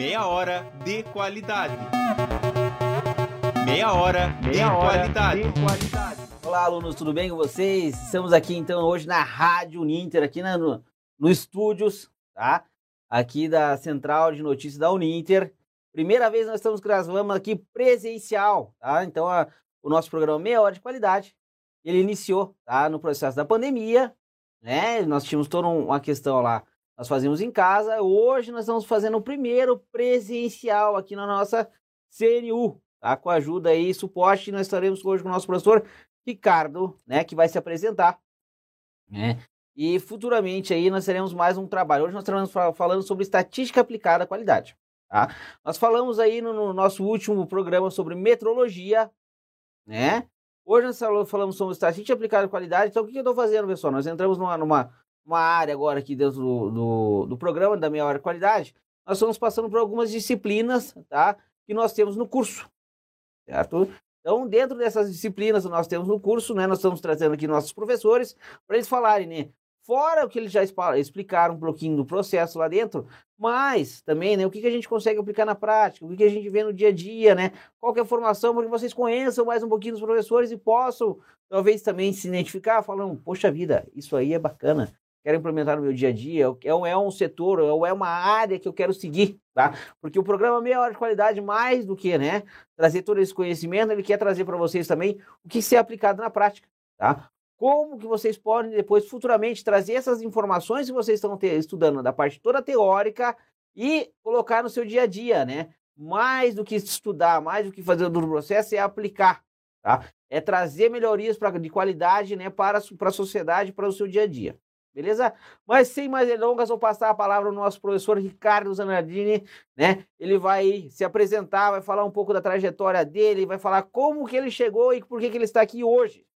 Meia hora de qualidade. Meia hora Meia de hora qualidade. De qualidade. Olá, alunos, tudo bem com vocês? Estamos aqui então hoje na Rádio Uninter, aqui na, no, no estúdios, tá? Aqui da Central de Notícias da Uninter. Primeira vez nós estamos gravando aqui presencial, tá? Então a, o nosso programa Meia Hora de Qualidade, ele iniciou, tá? No processo da pandemia, né? Nós tínhamos toda uma questão lá, nós fazíamos em casa. Hoje nós estamos fazendo o primeiro presencial aqui na nossa CNU, tá? Com ajuda aí, suporte, nós estaremos hoje com o nosso professor Ricardo, né, que vai se apresentar, né? E futuramente aí nós teremos mais um trabalho. Hoje nós estaremos falando sobre estatística aplicada à qualidade, tá? Nós falamos aí no, no nosso último programa sobre metrologia, né? Hoje nós falamos sobre estatística aplicada à qualidade. Então o que, que eu estou fazendo, pessoal? Nós entramos numa, numa uma área agora aqui dentro do, do, do programa da meia hora de qualidade. Nós estamos passando por algumas disciplinas, tá? Que nós temos no curso, certo? Então, dentro dessas disciplinas que nós temos no curso, né, nós estamos trazendo aqui nossos professores para eles falarem, né, fora o que eles já explicaram um pouquinho do processo lá dentro, mas também, né, o que, que a gente consegue aplicar na prática, o que, que a gente vê no dia a dia, né, qual é a formação, para que vocês conheçam mais um pouquinho dos professores e possam, talvez, também se identificar, falando, poxa vida, isso aí é bacana, quero implementar no meu dia a dia, é um, é um setor, ou é uma área que eu quero seguir, tá? Porque o programa Meia Hora de Qualidade, mais do que, né, trazer todo esse conhecimento, ele quer trazer para vocês também o que ser aplicado na prática, tá? Como que vocês podem depois, futuramente, trazer essas informações que vocês estão estudando da parte toda teórica e colocar no seu dia a dia, né? Mais do que estudar, mais do que fazer do processo, é aplicar, tá? É trazer melhorias pra, de qualidade, né, para, para a sociedade, para o seu dia a dia. Beleza? Mas sem mais delongas, vou passar a palavra ao nosso professor Ricardo Zanardini, né? Ele vai se apresentar, vai falar um pouco da trajetória dele, vai falar como que ele chegou e por que, que ele está aqui hoje.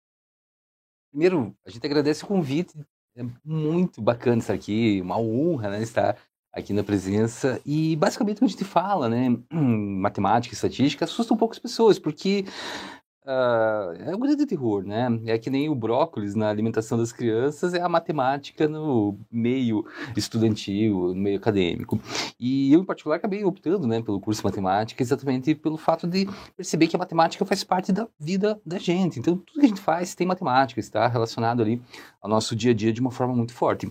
Primeiro, a gente agradece o convite, é muito bacana estar aqui, uma honra né, estar aqui na presença. E basicamente o que a gente fala, né, matemática e estatística, assusta um pouco as pessoas, porque Uh, é um grande terror, né? É que nem o brócolis na alimentação das crianças, é a matemática no meio estudantil, no meio acadêmico. E eu, em particular, acabei optando né, pelo curso de matemática exatamente pelo fato de perceber que a matemática faz parte da vida da gente. Então, tudo que a gente faz tem matemática, está relacionado ali ao nosso dia a dia de uma forma muito forte.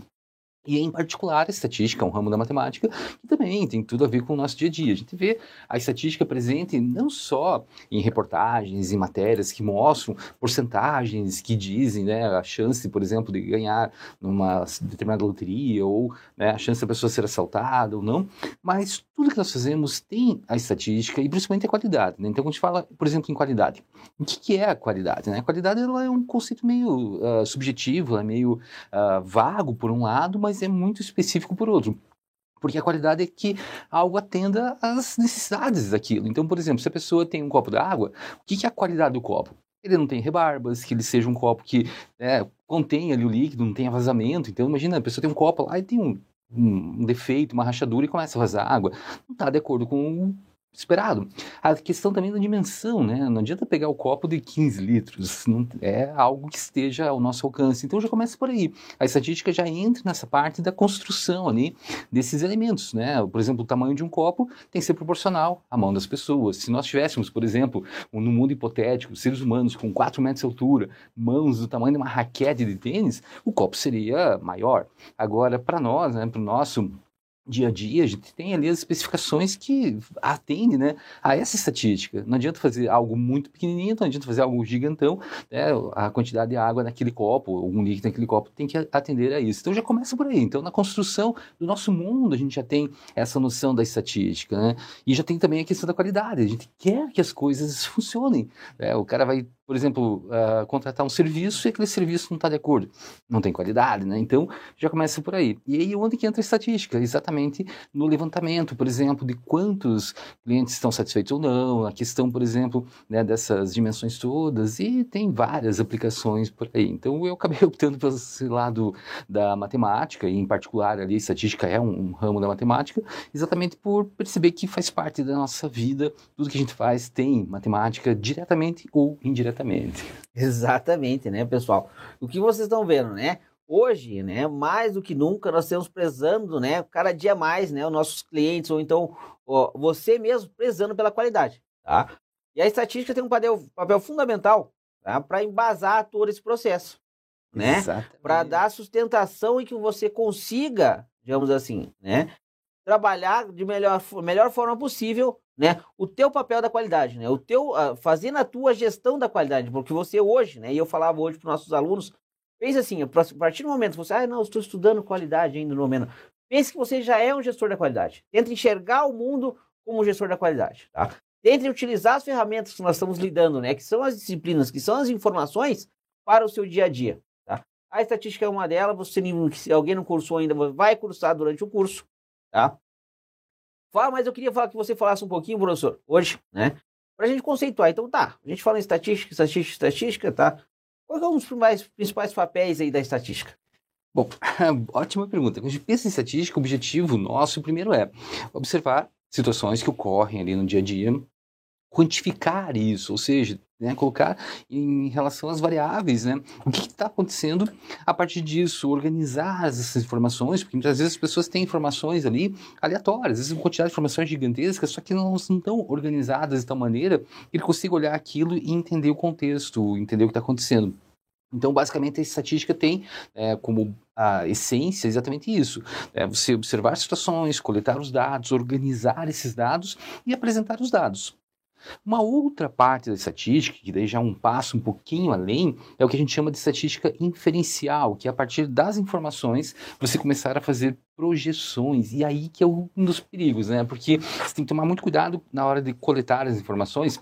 E em particular a estatística, um ramo da matemática, que também tem tudo a ver com o nosso dia a dia. A gente vê a estatística presente não só em reportagens, em matérias que mostram porcentagens que dizem né, a chance, por exemplo, de ganhar numa determinada loteria, ou né, a chance da pessoa ser assaltada ou não, mas tudo que nós fazemos tem a estatística e principalmente a qualidade. Né? Então, quando a gente fala, por exemplo, em qualidade, o que, que é a qualidade? Né? A qualidade ela é um conceito meio uh, subjetivo, é meio uh, vago por um lado, mas mas é muito específico por outro. Porque a qualidade é que algo atenda às necessidades daquilo. Então, por exemplo, se a pessoa tem um copo d'água, o que é a qualidade do copo? Ele não tem rebarbas, que ele seja um copo que é, contém ali o líquido, não tenha vazamento. Então, imagina, a pessoa tem um copo lá e tem um, um defeito, uma rachadura e começa a vazar água. Não está de acordo com esperado. A questão também da dimensão, né? Não adianta pegar o copo de 15 litros, não é algo que esteja ao nosso alcance. Então já começa por aí. A estatística já entra nessa parte da construção ali desses elementos, né? Por exemplo, o tamanho de um copo tem que ser proporcional à mão das pessoas. Se nós tivéssemos, por exemplo, no mundo hipotético, seres humanos com 4 metros de altura, mãos do tamanho de uma raquete de tênis, o copo seria maior. Agora, para nós, né, para o nosso dia a dia, a gente tem ali as especificações que atendem né, a essa estatística. Não adianta fazer algo muito pequenininho, não adianta fazer algo gigantão, né, a quantidade de água naquele copo, um líquido naquele copo tem que atender a isso. Então já começa por aí. Então na construção do nosso mundo a gente já tem essa noção da estatística, né? E já tem também a questão da qualidade. A gente quer que as coisas funcionem. Né? O cara vai por exemplo, uh, contratar um serviço e aquele serviço não está de acordo, não tem qualidade, né? Então já começa por aí. E aí onde que entra a estatística? Exatamente no levantamento, por exemplo, de quantos clientes estão satisfeitos ou não, a questão, por exemplo, né, dessas dimensões todas, e tem várias aplicações por aí. Então eu acabei optando pelo lado da matemática, e em particular ali, estatística é um, um ramo da matemática, exatamente por perceber que faz parte da nossa vida, tudo que a gente faz tem matemática diretamente ou indiretamente. Exatamente, né, pessoal? O que vocês estão vendo, né? hoje, né, mais do que nunca, nós estamos prezando, né, cada dia mais, né, os nossos clientes, ou então ó, você mesmo prezando pela qualidade, tá? E a estatística tem um papel, papel fundamental tá? para embasar todo esse processo, né? Para dar sustentação e que você consiga, digamos assim, né, trabalhar de melhor, melhor forma possível, né, o teu papel da qualidade, né, o teu, uh, fazendo a tua gestão da qualidade, porque você hoje, né, e eu falava hoje para os nossos alunos, pense assim, a partir do momento que você, ah, não, estou estudando qualidade ainda no momento, pense que você já é um gestor da qualidade, tenta enxergar o mundo como um gestor da qualidade, tá? Tente utilizar as ferramentas que nós estamos lidando, né, que são as disciplinas, que são as informações para o seu dia a dia, tá? A estatística é uma delas, você, se alguém não cursou ainda, vai cursar durante o curso, tá? Fala, mas eu queria falar que você falasse um pouquinho, professor, hoje, né? Pra gente conceituar. Então tá, a gente fala em estatística, estatística, estatística, tá? Quais são os principais, principais papéis aí da estatística? Bom, ótima pergunta. Quando a gente pensa em estatística, o objetivo nosso primeiro é observar situações que ocorrem ali no dia a dia quantificar isso, ou seja, né, colocar em relação às variáveis, né, o que está acontecendo a partir disso, organizar essas informações, porque muitas vezes as pessoas têm informações ali aleatórias, às vezes uma quantidade de informações gigantescas, só que não estão organizadas de tal maneira que ele consiga olhar aquilo e entender o contexto, entender o que está acontecendo. Então, basicamente, a estatística tem é, como a essência exatamente isso: é você observar situações, coletar os dados, organizar esses dados e apresentar os dados. Uma outra parte da estatística, que daí já é um passo um pouquinho além, é o que a gente chama de estatística inferencial, que é a partir das informações você começar a fazer projeções. E aí que é um dos perigos, né? Porque você tem que tomar muito cuidado na hora de coletar as informações,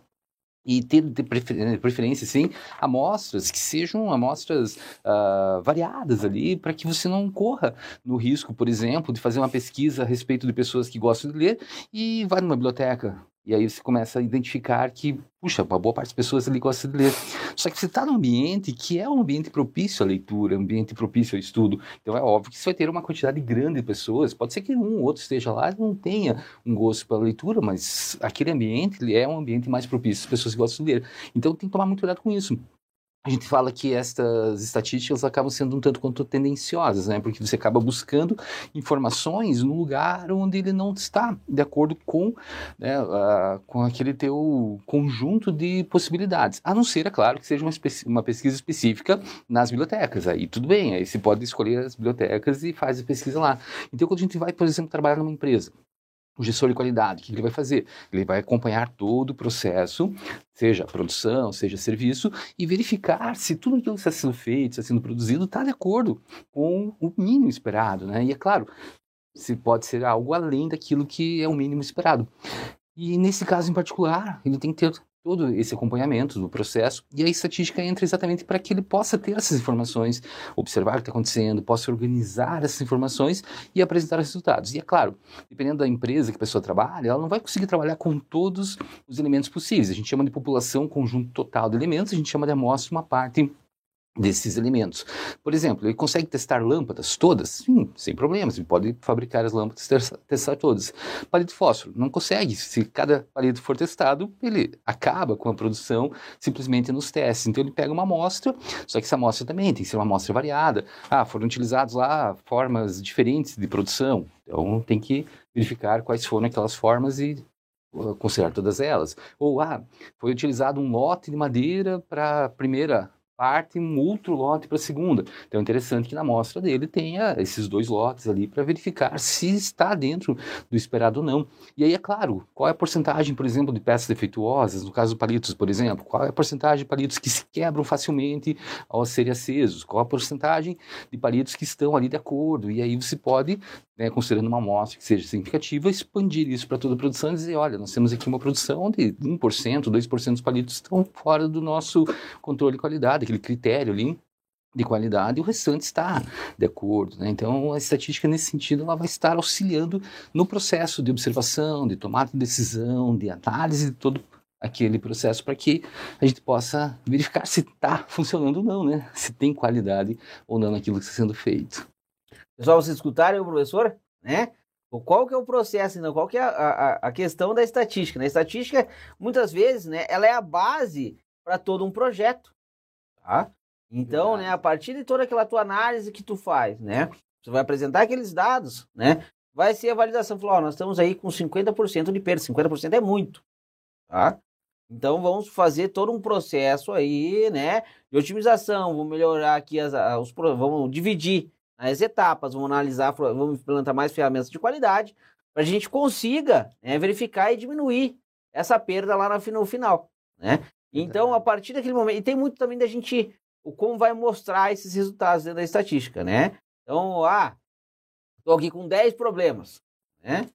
e ter de preferência, sim, amostras que sejam amostras uh, variadas ali, para que você não corra no risco, por exemplo, de fazer uma pesquisa a respeito de pessoas que gostam de ler e vai numa biblioteca e aí você começa a identificar que, puxa, uma boa parte das pessoas ali gosta de ler. Só que você está num ambiente que é um ambiente propício à leitura, ambiente propício ao estudo. Então é óbvio que você vai ter uma quantidade grande de pessoas. Pode ser que um ou outro esteja lá e não tenha um gosto pela leitura, mas aquele ambiente ele é um ambiente mais propício às pessoas que gostam de ler. Então tem que tomar muito cuidado com isso a gente fala que estas estatísticas acabam sendo um tanto quanto tendenciosas, né? Porque você acaba buscando informações no lugar onde ele não está de acordo com, né, com aquele teu conjunto de possibilidades. A não ser, é claro, que seja uma, uma, pesquisa específica nas bibliotecas. Aí tudo bem, aí você pode escolher as bibliotecas e faz a pesquisa lá. Então, quando a gente vai, por exemplo, trabalhar numa empresa, o gestor de qualidade, o que ele vai fazer? Ele vai acompanhar todo o processo, seja produção, seja serviço, e verificar se tudo aquilo que está sendo feito, está sendo produzido, está de acordo com o mínimo esperado, né? E é claro, se pode ser algo além daquilo que é o mínimo esperado. E nesse caso em particular, ele tem que ter todo esse acompanhamento do processo e a estatística entra exatamente para que ele possa ter essas informações, observar o que está acontecendo, possa organizar essas informações e apresentar os resultados. E é claro, dependendo da empresa que a pessoa trabalha, ela não vai conseguir trabalhar com todos os elementos possíveis. A gente chama de população conjunto total de elementos, a gente chama de amostra uma parte desses elementos. Por exemplo, ele consegue testar lâmpadas todas? Sim, sem problemas. Ele pode fabricar as lâmpadas e testar todas. Palito fósforo? Não consegue. Se cada palito for testado, ele acaba com a produção simplesmente nos testes. Então ele pega uma amostra, só que essa amostra também tem que ser uma amostra variada. Ah, foram utilizados lá formas diferentes de produção. Então tem que verificar quais foram aquelas formas e uh, considerar todas elas. Ou, ah, foi utilizado um lote de madeira para a primeira parte um outro lote para a segunda. Então é interessante que na amostra dele tenha esses dois lotes ali para verificar se está dentro do esperado ou não. E aí, é claro, qual é a porcentagem, por exemplo, de peças defeituosas, no caso palitos, por exemplo, qual é a porcentagem de palitos que se quebram facilmente ao serem acesos, qual a porcentagem de palitos que estão ali de acordo, e aí você pode, né, considerando uma amostra que seja significativa, expandir isso para toda a produção e dizer, olha, nós temos aqui uma produção onde 1%, 2% dos palitos estão fora do nosso controle de qualidade, aquele critério ali de qualidade e o restante está de acordo. Né? Então, a estatística, nesse sentido, ela vai estar auxiliando no processo de observação, de tomada de decisão, de análise de todo aquele processo para que a gente possa verificar se está funcionando ou não, né? se tem qualidade ou não naquilo que está sendo feito. Pessoal, vocês escutarem o professor? Né? Qual que é o processo, então? qual que é a, a, a questão da estatística? Né? A estatística, muitas vezes, né, ela é a base para todo um projeto. Tá? Então, né, a partir de toda aquela tua análise que tu faz, né, você vai apresentar aqueles dados, né, vai ser a validação. Falou, ó, nós estamos aí com 50% de perda, 50% é muito, tá? Então vamos fazer todo um processo aí, né, de otimização, vamos melhorar aqui as, os, vamos dividir as etapas, vamos analisar, vamos implantar mais ferramentas de qualidade para a gente consiga né, verificar e diminuir essa perda lá no final, né? Então, a partir daquele momento, e tem muito também da gente, o como vai mostrar esses resultados dentro da estatística, né? Então, ah, estou aqui com 10 problemas, né?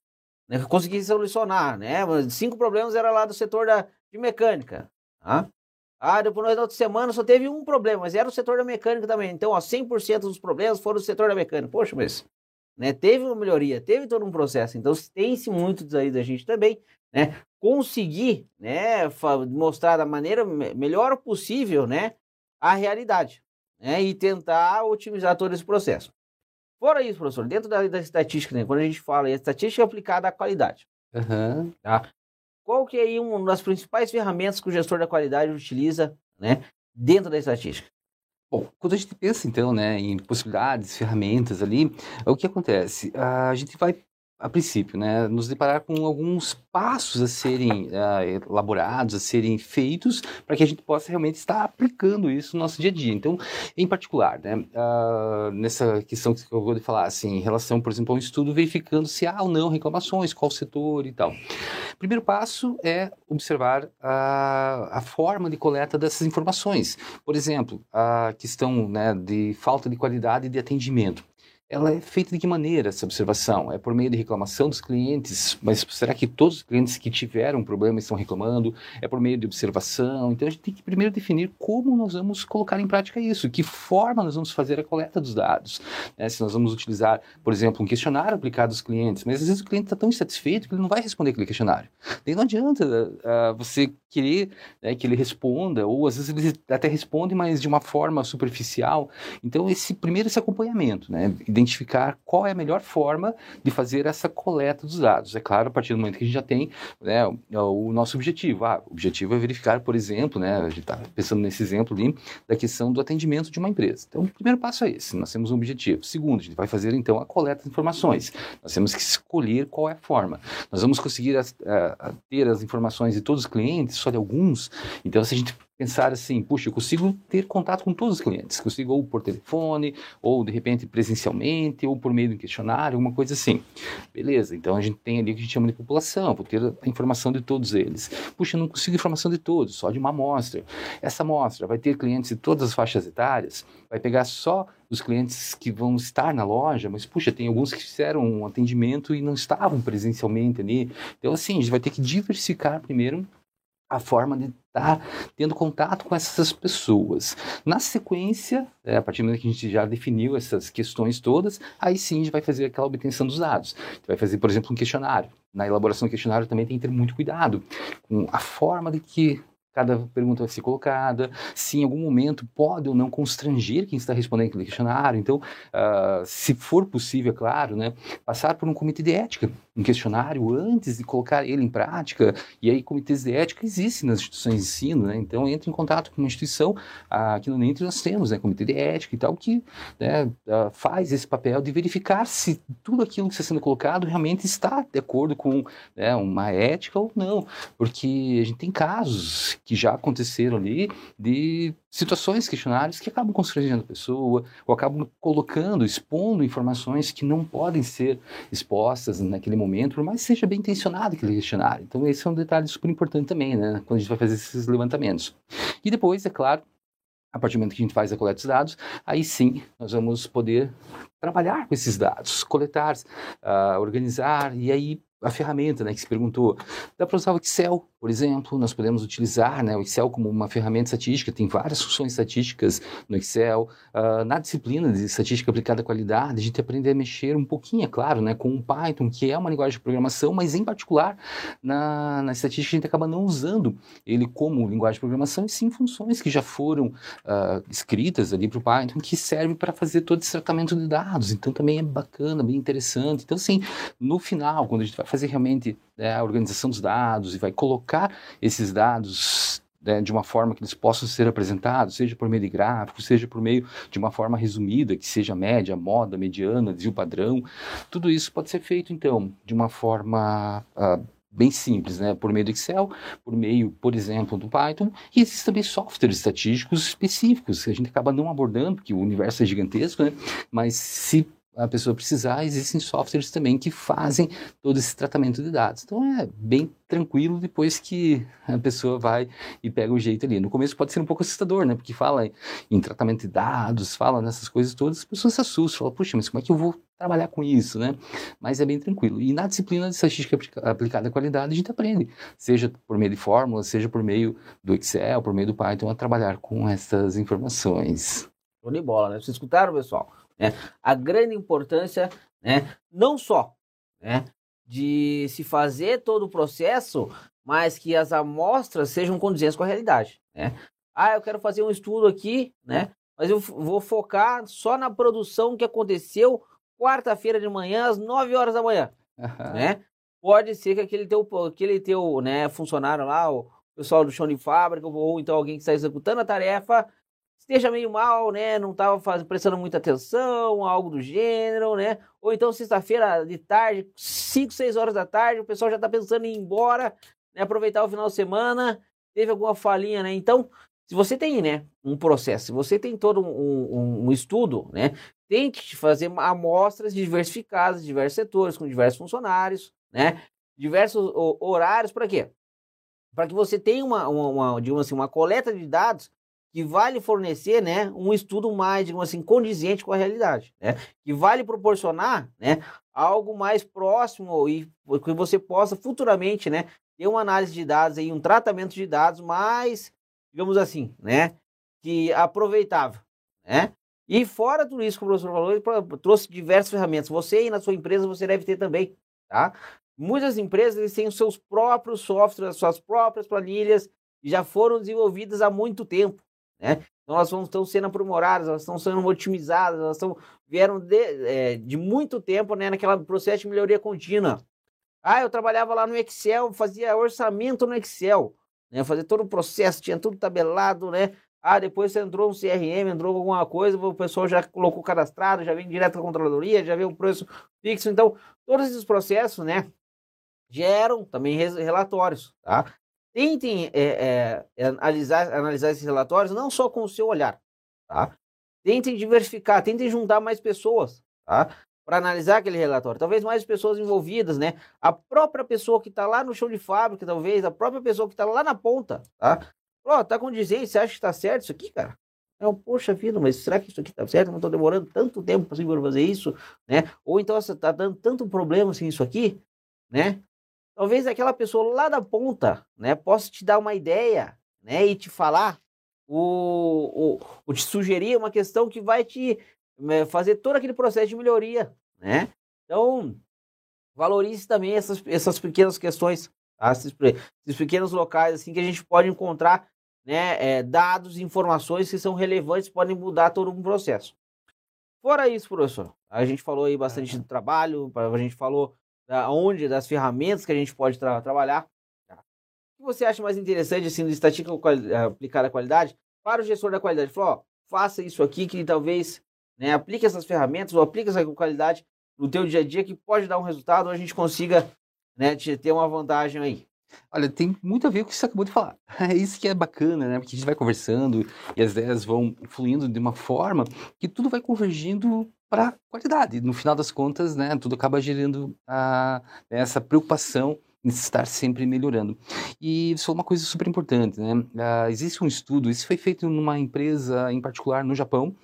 Consegui solucionar, né? Cinco problemas era lá do setor da, de mecânica, tá? Ah, depois na outra semana só teve um problema, mas era o setor da mecânica também. Então, ó, 100% dos problemas foram do setor da mecânica. Poxa, mas né, teve uma melhoria, teve todo um processo. Então, tem-se muito aí da gente também, né? Conseguir, né, mostrar da maneira melhor possível, né, a realidade, né? E tentar otimizar todo esse processo. Fora isso, professor, dentro da, da estatística, né, quando a gente fala em estatística aplicada à qualidade, uhum. tá? Qual que é uma das principais ferramentas que o gestor da qualidade utiliza, né, dentro da estatística? Bom, quando a gente pensa então, né, em possibilidades, ferramentas ali, o que acontece? A gente vai a princípio, né, nos deparar com alguns passos a serem uh, elaborados, a serem feitos, para que a gente possa realmente estar aplicando isso no nosso dia a dia. Então, em particular, né, uh, nessa questão que eu vou falar, assim, em relação, por exemplo, a um estudo verificando se há ou não reclamações, qual setor e tal. Primeiro passo é observar a, a forma de coleta dessas informações. Por exemplo, a questão né, de falta de qualidade de atendimento ela é feita de que maneira essa observação? É por meio de reclamação dos clientes, mas será que todos os clientes que tiveram problema estão reclamando? É por meio de observação? Então a gente tem que primeiro definir como nós vamos colocar em prática isso, que forma nós vamos fazer a coleta dos dados. Né? Se nós vamos utilizar, por exemplo, um questionário aplicado aos clientes, mas às vezes o cliente está tão insatisfeito que ele não vai responder aquele questionário. Daí não adianta uh, você querer né, que ele responda, ou às vezes ele até responde, mas de uma forma superficial. Então esse primeiro esse acompanhamento, né? Identificar qual é a melhor forma de fazer essa coleta dos dados. É claro, a partir do momento que a gente já tem né, o, nosso objetivo. Ah, o objetivo é verificar, por exemplo, né, a gente está pensando nesse exemplo ali, da questão do atendimento de uma empresa. Então, o primeiro passo é esse, nós temos um objetivo. Segundo, a gente vai fazer então a coleta de informações. Nós temos que escolher qual é a forma. Nós vamos conseguir a, a, a ter as informações de todos os clientes, só de alguns. Então, se a gente pensar assim, puxa, eu consigo ter contato com todos os clientes, consigo ou por telefone, ou de repente presencialmente, ou por meio de um questionário, alguma coisa assim. Beleza, então a gente tem ali o que a gente chama de população, vou ter a informação de todos eles. Puxa, eu não consigo informação de todos, só de uma amostra. Essa amostra vai ter clientes de todas as faixas etárias, vai pegar só os clientes que vão estar na loja, mas puxa, tem alguns que fizeram um atendimento e não estavam presencialmente ali. Então, assim, a gente vai ter que diversificar primeiro a forma de estar tendo contato com essas pessoas. Na sequência, é, a partir do momento que a gente já definiu essas questões todas, aí sim a gente vai fazer aquela obtenção dos dados. Vai fazer, por exemplo, um questionário. Na elaboração do questionário também tem que ter muito cuidado com a forma de que cada pergunta vai ser colocada, se em algum momento pode ou não constranger quem está respondendo aquele questionário. Então, uh, se for possível, é claro, né, passar por um comitê de ética, um questionário antes de colocar ele em prática. E aí, comitês de ética existem nas instituições de ensino, né? Então, entre em contato com uma instituição, uh, aqui no NENTRE nós temos, né, comitê de ética e tal, que né, uh, faz esse papel de verificar se tudo aquilo que está sendo colocado realmente está de acordo com né, uma ética ou não. Porque a gente tem casos que já aconteceram ali de situações, questionários que acabam constrangendo a pessoa ou acabam colocando, expondo informações que não podem ser expostas naquele momento, por mais seja bem intencionado aquele questionário. Então, esse é um detalhe super importante também, né, quando a gente vai fazer esses levantamentos. E depois, é claro, a partir do momento que a gente faz a coleta dos dados, aí sim nós vamos poder trabalhar com esses dados, coletar, uh, organizar e aí a ferramenta né, que se perguntou. Dá para usar o Excel, por exemplo, nós podemos utilizar né, o Excel como uma ferramenta estatística, tem várias funções estatísticas no Excel. Uh, na disciplina de estatística aplicada à qualidade, a gente aprende a mexer um pouquinho, é claro, né, com o Python, que é uma linguagem de programação, mas em particular na, na estatística a gente acaba não usando ele como linguagem de programação, e sim funções que já foram uh, escritas ali para o Python, que servem para fazer todo esse tratamento de dados. Então também é bacana, bem interessante. Então, assim, no final, quando a gente vai fazer realmente né, a organização dos dados e vai esses dados né, de uma forma que eles possam ser apresentados, seja por meio de gráfico, seja por meio de uma forma resumida, que seja média, moda, mediana, desvio padrão. Tudo isso pode ser feito, então, de uma forma uh, bem simples, né? Por meio do Excel, por meio, por exemplo, do Python, e existem também softwares estatísticos específicos que a gente acaba não abordando, porque o universo é gigantesco, né? Mas se a pessoa precisar, existem softwares também que fazem todo esse tratamento de dados. Então é bem tranquilo depois que a pessoa vai e pega o jeito ali. No começo pode ser um pouco assustador, né? Porque fala em tratamento de dados, fala nessas coisas todas, as pessoas se assustam, falam, puxa, mas como é que eu vou trabalhar com isso, né? Mas é bem tranquilo. E na disciplina de estatística aplicada à qualidade, a gente aprende, seja por meio de fórmulas, seja por meio do Excel, por meio do Python, a trabalhar com essas informações. Show de bola, né? Vocês escutaram, pessoal? Né? A grande importância, né? não só né? de se fazer todo o processo, mas que as amostras sejam condizentes com a realidade. Né? Ah, eu quero fazer um estudo aqui, né? mas eu vou focar só na produção que aconteceu quarta-feira de manhã, às 9 horas da manhã. Uhum. Né? Pode ser que aquele teu, aquele teu né, funcionário lá, o pessoal do chão de fábrica, ou então alguém que está executando a tarefa, esteja meio mal, né? Não estava prestando muita atenção, algo do gênero, né? Ou então sexta-feira de tarde, 5, 6 horas da tarde, o pessoal já está pensando em ir embora, né? aproveitar o final de semana, teve alguma falinha, né? Então, se você tem, né, um processo, se você tem todo um, um, um estudo, né, tente fazer amostras diversificadas, diversos setores, com diversos funcionários, né, diversos horários, para quê? Para que você tenha uma, uma, uma, digamos assim, uma coleta de dados que vale fornecer, né, um estudo mais, digamos assim, condizente com a realidade, né, que vale proporcionar, né, algo mais próximo e que você possa futuramente, né, ter uma análise de dados aí, um tratamento de dados mais, digamos assim, né, que aproveitável, né, e fora tudo isso que o professor falou, ele trouxe diversas ferramentas. Você aí na sua empresa, você deve ter também, tá? Muitas empresas têm os seus próprios softwares, as suas próprias planilhas, que já foram desenvolvidas há muito tempo. Né? Então elas estão sendo aprimoradas, elas estão sendo otimizadas, elas estão, vieram de, é, de muito tempo né, naquele processo de melhoria contínua. Ah, eu trabalhava lá no Excel, fazia orçamento no Excel, né, fazia todo o processo, tinha tudo tabelado, né? Ah, depois você entrou um CRM, entrou alguma coisa, o pessoal já colocou cadastrado, já vem direto da controladoria, já vê o preço fixo. Então, todos esses processos, né, geram também relatórios, tá? Tentem é, é, analisar, analisar esses relatórios não só com o seu olhar, tá? Tentem diversificar, tentem juntar mais pessoas, tá? Para analisar aquele relatório. Talvez mais pessoas envolvidas, né? A própria pessoa que está lá no show de fábrica, talvez, a própria pessoa que está lá na ponta, tá? Ó, oh, tá condizente, você acha que está certo isso aqui, cara? Não, poxa vida, mas será que isso aqui tá certo? Não tô demorando tanto tempo para fazer isso, né? Ou então você tá dando tanto problema assim isso aqui, né? Talvez aquela pessoa lá da ponta, né, possa te dar uma ideia, né, e te falar, o, o, ou te sugerir uma questão que vai te né, fazer todo aquele processo de melhoria, né? Então, valorize também essas, essas pequenas questões, tá? esses, esses pequenos locais assim que a gente pode encontrar, né, é, dados, informações que são relevantes, podem mudar todo um processo. Fora isso, professor, a gente falou aí bastante do trabalho, a gente falou da onde, das ferramentas que a gente pode tra trabalhar. Tá? O que você acha mais interessante assim, do estatística aplicada à qualidade? Para o gestor da qualidade, falou, ó, faça isso aqui que talvez né, aplique essas ferramentas ou aplique essa qualidade no teu dia a dia que pode dar um resultado ou a gente consiga né, ter uma vantagem aí. Olha, tem muito a ver com o que você acabou de falar. É isso que é bacana, né? Porque a gente vai conversando e as ideias vão fluindo de uma forma que tudo vai convergindo para qualidade. No final das contas, né, tudo acaba gerando a, essa preocupação em estar sempre melhorando. E isso é uma coisa super importante, né? Uh, existe um estudo, isso foi feito numa empresa em particular no Japão.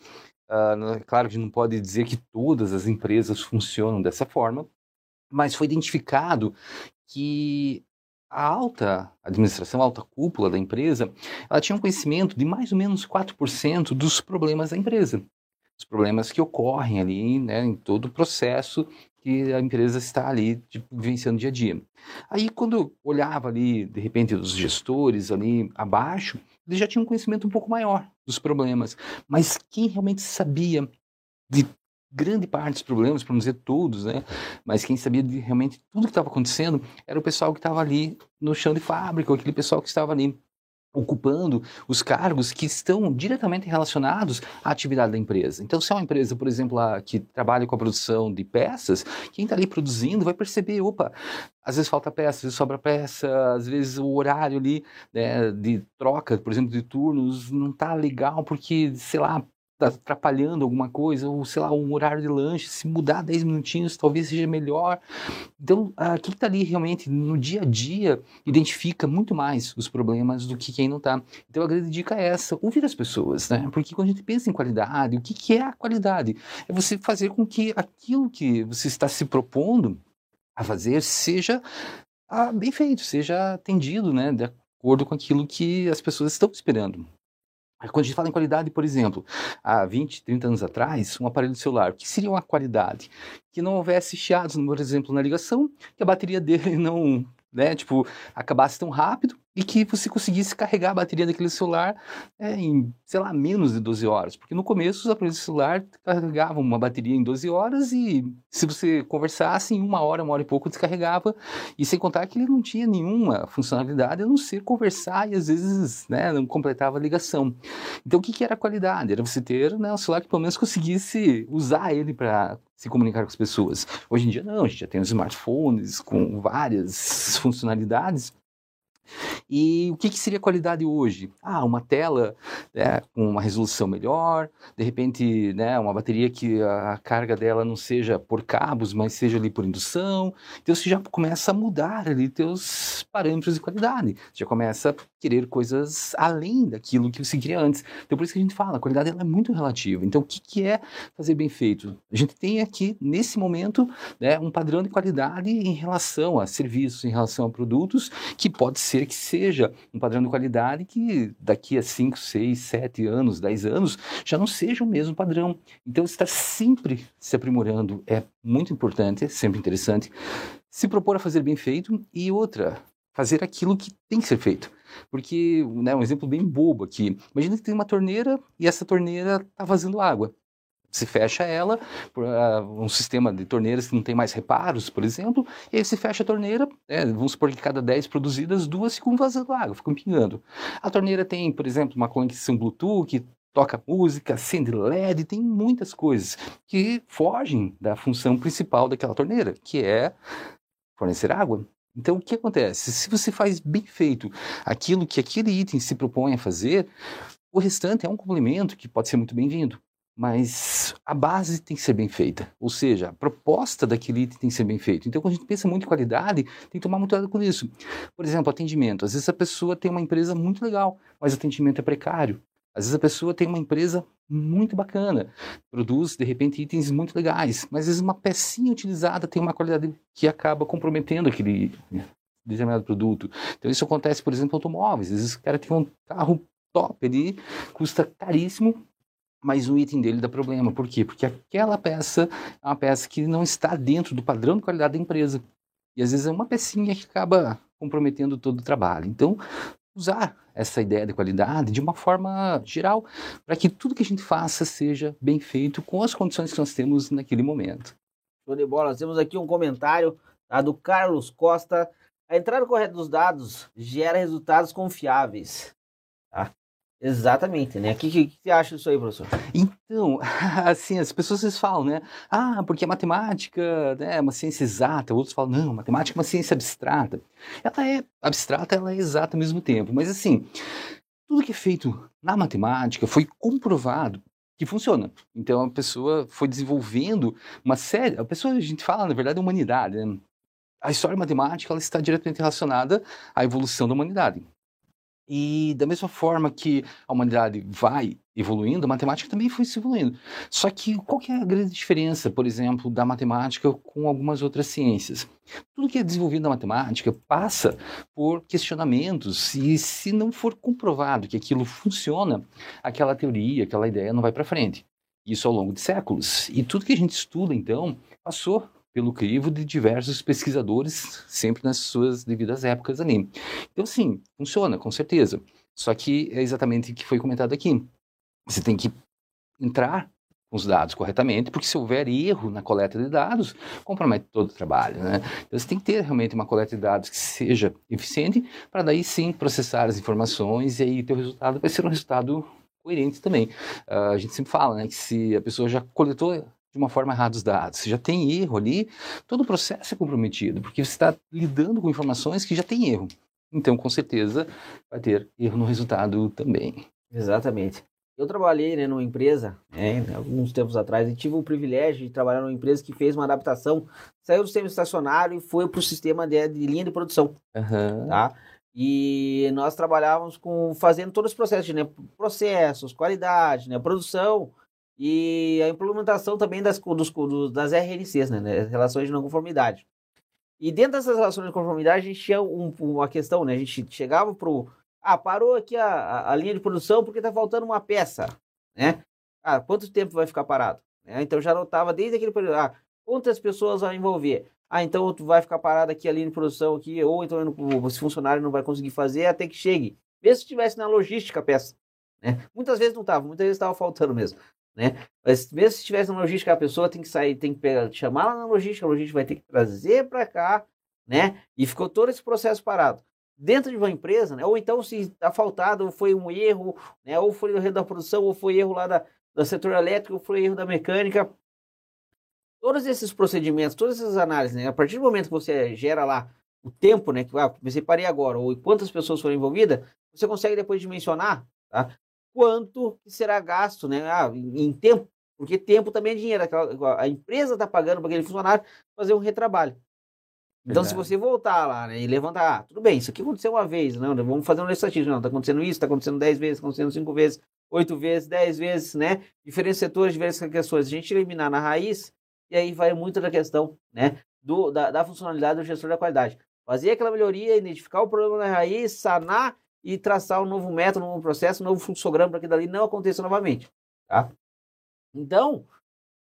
Uh, claro que não pode dizer que todas as empresas funcionam dessa forma, mas foi identificado que a alta administração, a alta cúpula da empresa, ela tinha um conhecimento de mais ou menos 4% dos problemas da empresa os problemas que ocorrem ali, né, em todo o processo que a empresa está ali tipo, vivenciando dia a dia. Aí, quando olhava ali, de repente, os gestores ali abaixo, eles já tinham um conhecimento um pouco maior dos problemas. Mas quem realmente sabia de grande parte dos problemas, para não dizer todos, né? Mas quem sabia de realmente tudo que estava acontecendo era o pessoal que estava ali no chão de fábrica, aquele pessoal que estava ali ocupando os cargos que estão diretamente relacionados à atividade da empresa. Então, se é uma empresa, por exemplo, que trabalha com a produção de peças, quem está ali produzindo vai perceber, opa, às vezes falta peça, às vezes sobra peça, às vezes o horário ali né, de troca, por exemplo, de turnos não está legal porque, sei lá, está atrapalhando alguma coisa, ou sei lá, um horário de lanche, se mudar 10 minutinhos talvez seja melhor. Então, uh, quem está ali realmente no dia a dia identifica muito mais os problemas do que quem não está. Então, a grande dica é essa: ouvir as pessoas, né? Porque quando a gente pensa em qualidade, o que, que é a qualidade? É você fazer com que aquilo que você está se propondo a fazer seja ah, bem feito, seja atendido, né? De acordo com aquilo que as pessoas estão esperando. Quando a gente fala em qualidade, por exemplo, há 20, 30 anos atrás, um aparelho celular, o que seria uma qualidade? Que não houvesse chiados, por exemplo, na ligação, que a bateria dele não, né, tipo, acabasse tão rápido e que você conseguisse carregar a bateria daquele celular é, em, sei lá, menos de 12 horas. Porque no começo os aparelhos de celular carregavam uma bateria em 12 horas e se você conversasse em uma hora, uma hora e pouco descarregava. E sem contar que ele não tinha nenhuma funcionalidade a não ser conversar e às vezes né, não completava a ligação. Então o que, que era a qualidade? Era você ter né, um celular que pelo menos conseguisse usar ele para se comunicar com as pessoas. Hoje em dia não, a gente já tem os smartphones com várias funcionalidades e o que, que seria qualidade hoje? Ah, uma tela né, com uma resolução melhor, de repente né, uma bateria que a carga dela não seja por cabos, mas seja ali por indução. Então você já começa a mudar ali teus parâmetros de qualidade. Você já começa a querer coisas além daquilo que você queria antes. Então por isso que a gente fala, a qualidade ela é muito relativa. Então o que, que é fazer bem feito? A gente tem aqui, nesse momento, né, um padrão de qualidade em relação a serviços, em relação a produtos, que pode ser que seja um padrão de qualidade que daqui a 5, 6, 7 anos, 10 anos, já não seja o mesmo padrão. Então, estar sempre se aprimorando é muito importante, é sempre interessante. Se propor a fazer bem feito e outra, fazer aquilo que tem que ser feito. Porque, né, um exemplo bem bobo aqui. Imagina que tem uma torneira e essa torneira está vazando água se fecha ela, uh, um sistema de torneiras que não tem mais reparos, por exemplo, e aí se fecha a torneira, é, vamos supor que cada 10 produzidas, duas ficam vazando água, ficam pingando. A torneira tem, por exemplo, uma conexão Bluetooth, toca música, acende LED, tem muitas coisas que fogem da função principal daquela torneira, que é fornecer água. Então, o que acontece? Se você faz bem feito aquilo que aquele item se propõe a fazer, o restante é um complemento que pode ser muito bem-vindo mas a base tem que ser bem feita, ou seja, a proposta daquele item tem que ser bem feita. Então, quando a gente pensa muito em qualidade, tem que tomar muito cuidado com isso. Por exemplo, atendimento. Às vezes a pessoa tem uma empresa muito legal, mas o atendimento é precário. Às vezes a pessoa tem uma empresa muito bacana, produz de repente itens muito legais, mas às vezes uma pecinha utilizada tem uma qualidade que acaba comprometendo aquele determinado produto. Então isso acontece, por exemplo, em automóveis. Às vezes o cara tem um carro top ali, custa caríssimo, mas o item dele dá problema. Por quê? Porque aquela peça é uma peça que não está dentro do padrão de qualidade da empresa. E às vezes é uma pecinha que acaba comprometendo todo o trabalho. Então, usar essa ideia de qualidade de uma forma geral, para que tudo que a gente faça seja bem feito com as condições que nós temos naquele momento. Show de bola. Nós temos aqui um comentário tá, do Carlos Costa. A entrada correta dos dados gera resultados confiáveis. Tá? Exatamente, né? O que, que, que, você acha disso aí, professor? Então, assim, as pessoas vezes falam, né? Ah, porque a matemática né, é uma ciência exata. Outros falam, não, matemática é uma ciência abstrata. Ela é abstrata, ela é exata ao mesmo tempo. Mas, assim, tudo que é feito na matemática foi comprovado que funciona. Então, a pessoa foi desenvolvendo uma série... A pessoa, a gente fala, na verdade, a humanidade, né? A história matemática ela está diretamente relacionada à evolução da humanidade. E da mesma forma que a humanidade vai evoluindo, a matemática também foi se evoluindo. Só que qual que é a grande diferença, por exemplo, da matemática com algumas outras ciências? Tudo que é desenvolvido na matemática passa por questionamentos e se não for comprovado que aquilo funciona, aquela teoria, aquela ideia não vai para frente. Isso ao longo de séculos. E tudo que a gente estuda, então, passou pelo crivo de diversos pesquisadores, sempre nas suas devidas épocas ali. Então, sim, funciona, com certeza. Só que é exatamente o que foi comentado aqui. Você tem que entrar com os dados corretamente, porque se houver erro na coleta de dados, compromete todo o trabalho, né? Então você tem que ter realmente uma coleta de dados que seja eficiente, para daí sim processar as informações e aí o teu resultado vai ser um resultado coerente também. Uh, a gente sempre fala, né, que se a pessoa já coletou de uma forma errada os dados, se já tem erro ali, todo o processo é comprometido, porque você está lidando com informações que já tem erro. Então, com certeza, vai ter erro no resultado também. Exatamente. Eu trabalhei né, numa empresa, né, alguns tempos atrás, e tive o privilégio de trabalhar numa empresa que fez uma adaptação, saiu do sistema estacionário e foi para o sistema de, de, linha de produção. Uhum. Tá? E nós trabalhávamos com fazendo todos os processos, né, processos, qualidade, né, produção e a implementação também das, dos, das RNCs, né, né, relações de não conformidade. E dentro dessas relações de conformidade, a gente tinha um, uma questão, né? A gente chegava pro. Ah, parou aqui a, a, linha de produção porque está faltando uma peça, né? Ah, quanto tempo vai ficar parado? É, então já notava desde aquele período. Ah, quantas pessoas vai envolver? Ah, então tu vai ficar parado aqui a linha de produção aqui, ou então esse funcionário não vai conseguir fazer até que chegue. Mesmo se estivesse na logística a peça. Né? Muitas vezes não estava, muitas vezes estava faltando mesmo né? Mas mesmo se tivesse na logística, a pessoa tem que sair, tem que pegar, chamar lá na logística, a logística vai ter que trazer para cá, né? E ficou todo esse processo parado. Dentro de uma empresa, né? Ou então se está faltado, foi um erro, né? Ou foi erro da produção, ou foi erro lá da, do setor elétrico, ou foi erro da mecânica. Todos esses procedimentos, todas essas análises, né? A partir do momento que você gera lá o tempo, né? Que ah, você parei agora, ou quantas pessoas foram envolvidas, você consegue depois dimensionar, tá? Quanto será gasto né, ah, em tempo, porque tempo também é dinheiro. A empresa está pagando para aquele funcionário fazer um retrabalho. Então, Verdade. se você voltar lá né, e levantar, ah, tudo bem, isso aqui aconteceu uma vez, não, né, vamos fazer um estatístico, não, está acontecendo isso, está acontecendo dez vezes, está acontecendo cinco vezes, oito vezes, dez vezes, né? Diferentes setores, diversas questões. A gente eliminar na raiz, e aí vai muito da questão, né? Do, da, da funcionalidade do gestor da qualidade. Fazer aquela melhoria, identificar o problema na raiz, sanar e traçar um novo método, um novo processo, um novo fluxograma para que dali não aconteça novamente. Tá? Então,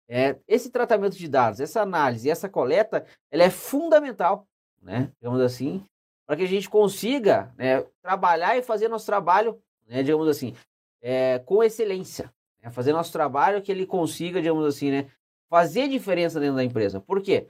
é, esse tratamento de dados, essa análise, essa coleta, ela é fundamental, né, digamos assim, para que a gente consiga né, trabalhar e fazer nosso trabalho, né, digamos assim, é, com excelência. Né, fazer nosso trabalho que ele consiga, digamos assim, né, fazer diferença dentro da empresa. Por quê?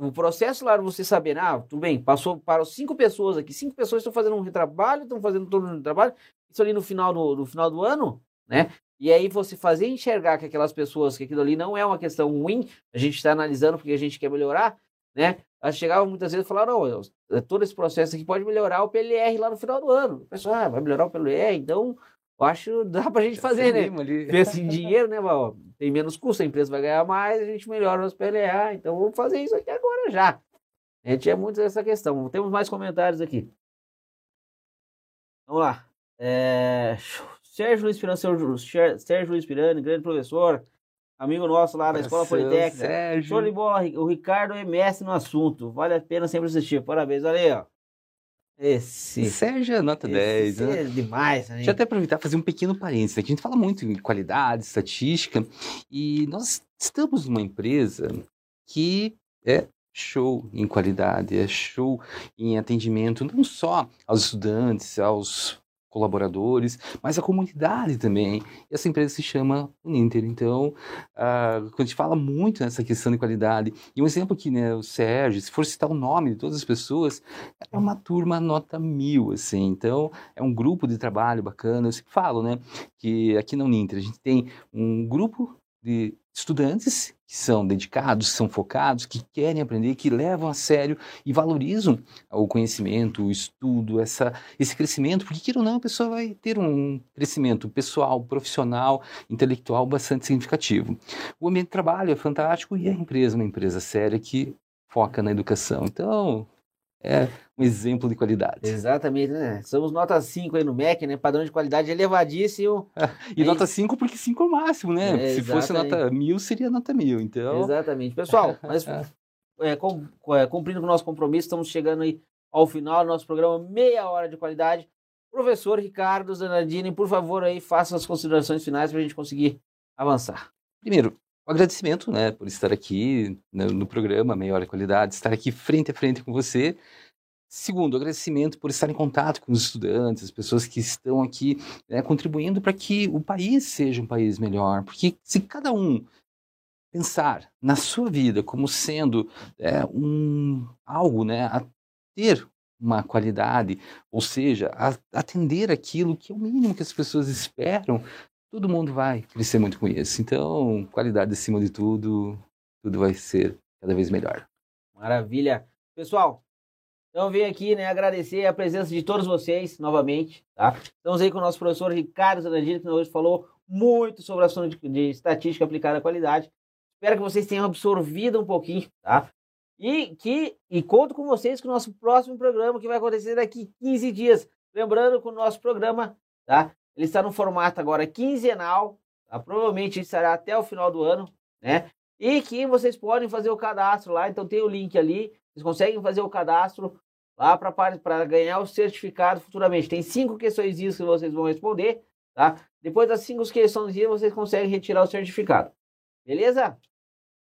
O processo lá, você saber, ah, tudo bem, passou para cinco pessoas aqui, cinco pessoas estão fazendo um retrabalho, estão fazendo todo um trabalho, isso ali no final, no, no final do ano, né? E aí você fazer enxergar que aquelas pessoas, que aquilo ali não é uma questão ruim, a gente está analisando porque a gente quer melhorar, né? Elas chegavam muitas vezes e falaram, é, todo esse processo aqui pode melhorar o PLR lá no final do ano. O pessoal, ah, vai melhorar o PLR, então eu acho dá pra gente fazer, né? Pensa em dinheiro, né, Val? Tem menos custo, a empresa vai ganhar mais, a gente melhora os PLA, então vamos fazer isso aqui agora já. A gente é muito essa questão. Temos mais comentários aqui. Vamos lá. É... Sérgio Luiz Pirani, Sérgio Luiz Pirani, grande professor, amigo nosso lá da Escola Politécnica. Sérgio. Show de bola, o Ricardo é mestre no assunto. Vale a pena sempre assistir. Parabéns, olha aí, ó. Esse. Sérgio é nota 10. Né? É demais, né? Deixa eu até aproveitar e fazer um pequeno parênteses aqui. A gente fala muito em qualidade, estatística, e nós estamos numa empresa que é show em qualidade, é show em atendimento, não só aos estudantes, aos colaboradores, mas a comunidade também. E essa empresa se chama Uninter. Então, uh, quando a gente fala muito nessa questão de qualidade, e um exemplo que né, o Sérgio, se for citar o nome de todas as pessoas, é uma turma nota mil, assim. Então, é um grupo de trabalho bacana. Eu sempre falo, né, que aqui na Uninter a gente tem um grupo de estudantes que são dedicados, que são focados, que querem aprender, que levam a sério e valorizam o conhecimento, o estudo, essa, esse crescimento, porque queira ou não, a pessoa vai ter um crescimento pessoal, profissional, intelectual bastante significativo. O ambiente de trabalho é fantástico e a empresa é uma empresa séria que foca na educação. Então, é um exemplo de qualidade. Exatamente, né? Somos nota 5 aí no MEC, né? Padrão de qualidade elevadíssimo. e é nota 5 porque 5 é o máximo, né? É, Se fosse nota 1000, seria nota 1000, então... Exatamente. Pessoal, mas é, com, é, cumprindo com o nosso compromisso, estamos chegando aí ao final do nosso programa, meia hora de qualidade. Professor Ricardo Zanardini, por favor, aí faça as considerações finais para a gente conseguir avançar. Primeiro, agradecimento, né, por estar aqui no, no programa de Qualidade, estar aqui frente a frente com você. Segundo, agradecimento por estar em contato com os estudantes, as pessoas que estão aqui né, contribuindo para que o país seja um país melhor. Porque se cada um pensar na sua vida como sendo é, um algo, né, a ter uma qualidade, ou seja, a, atender aquilo que é o mínimo que as pessoas esperam, todo mundo vai crescer muito com isso. Então, qualidade acima de tudo, tudo vai ser cada vez melhor. Maravilha. Pessoal, então venho aqui né, agradecer a presença de todos vocês novamente. Tá? Estamos aí com o nosso professor Ricardo Zanandini, que hoje falou muito sobre o assunto de, de estatística aplicada à qualidade. Espero que vocês tenham absorvido um pouquinho, tá? E que e conto com vocês que o nosso próximo programa que vai acontecer daqui 15 dias. Lembrando que o nosso programa, tá? Ele está no formato agora quinzenal, tá? provavelmente estará até o final do ano, né? E que vocês podem fazer o cadastro lá, então tem o link ali, vocês conseguem fazer o cadastro lá para ganhar o certificado futuramente. Tem cinco questões que vocês vão responder, tá? Depois das cinco questões vocês conseguem retirar o certificado. Beleza?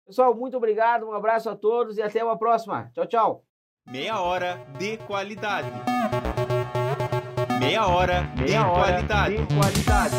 Pessoal, muito obrigado, um abraço a todos e até uma próxima. Tchau, tchau. Meia hora de qualidade. Meia hora, Meia de, hora qualidade. de qualidade.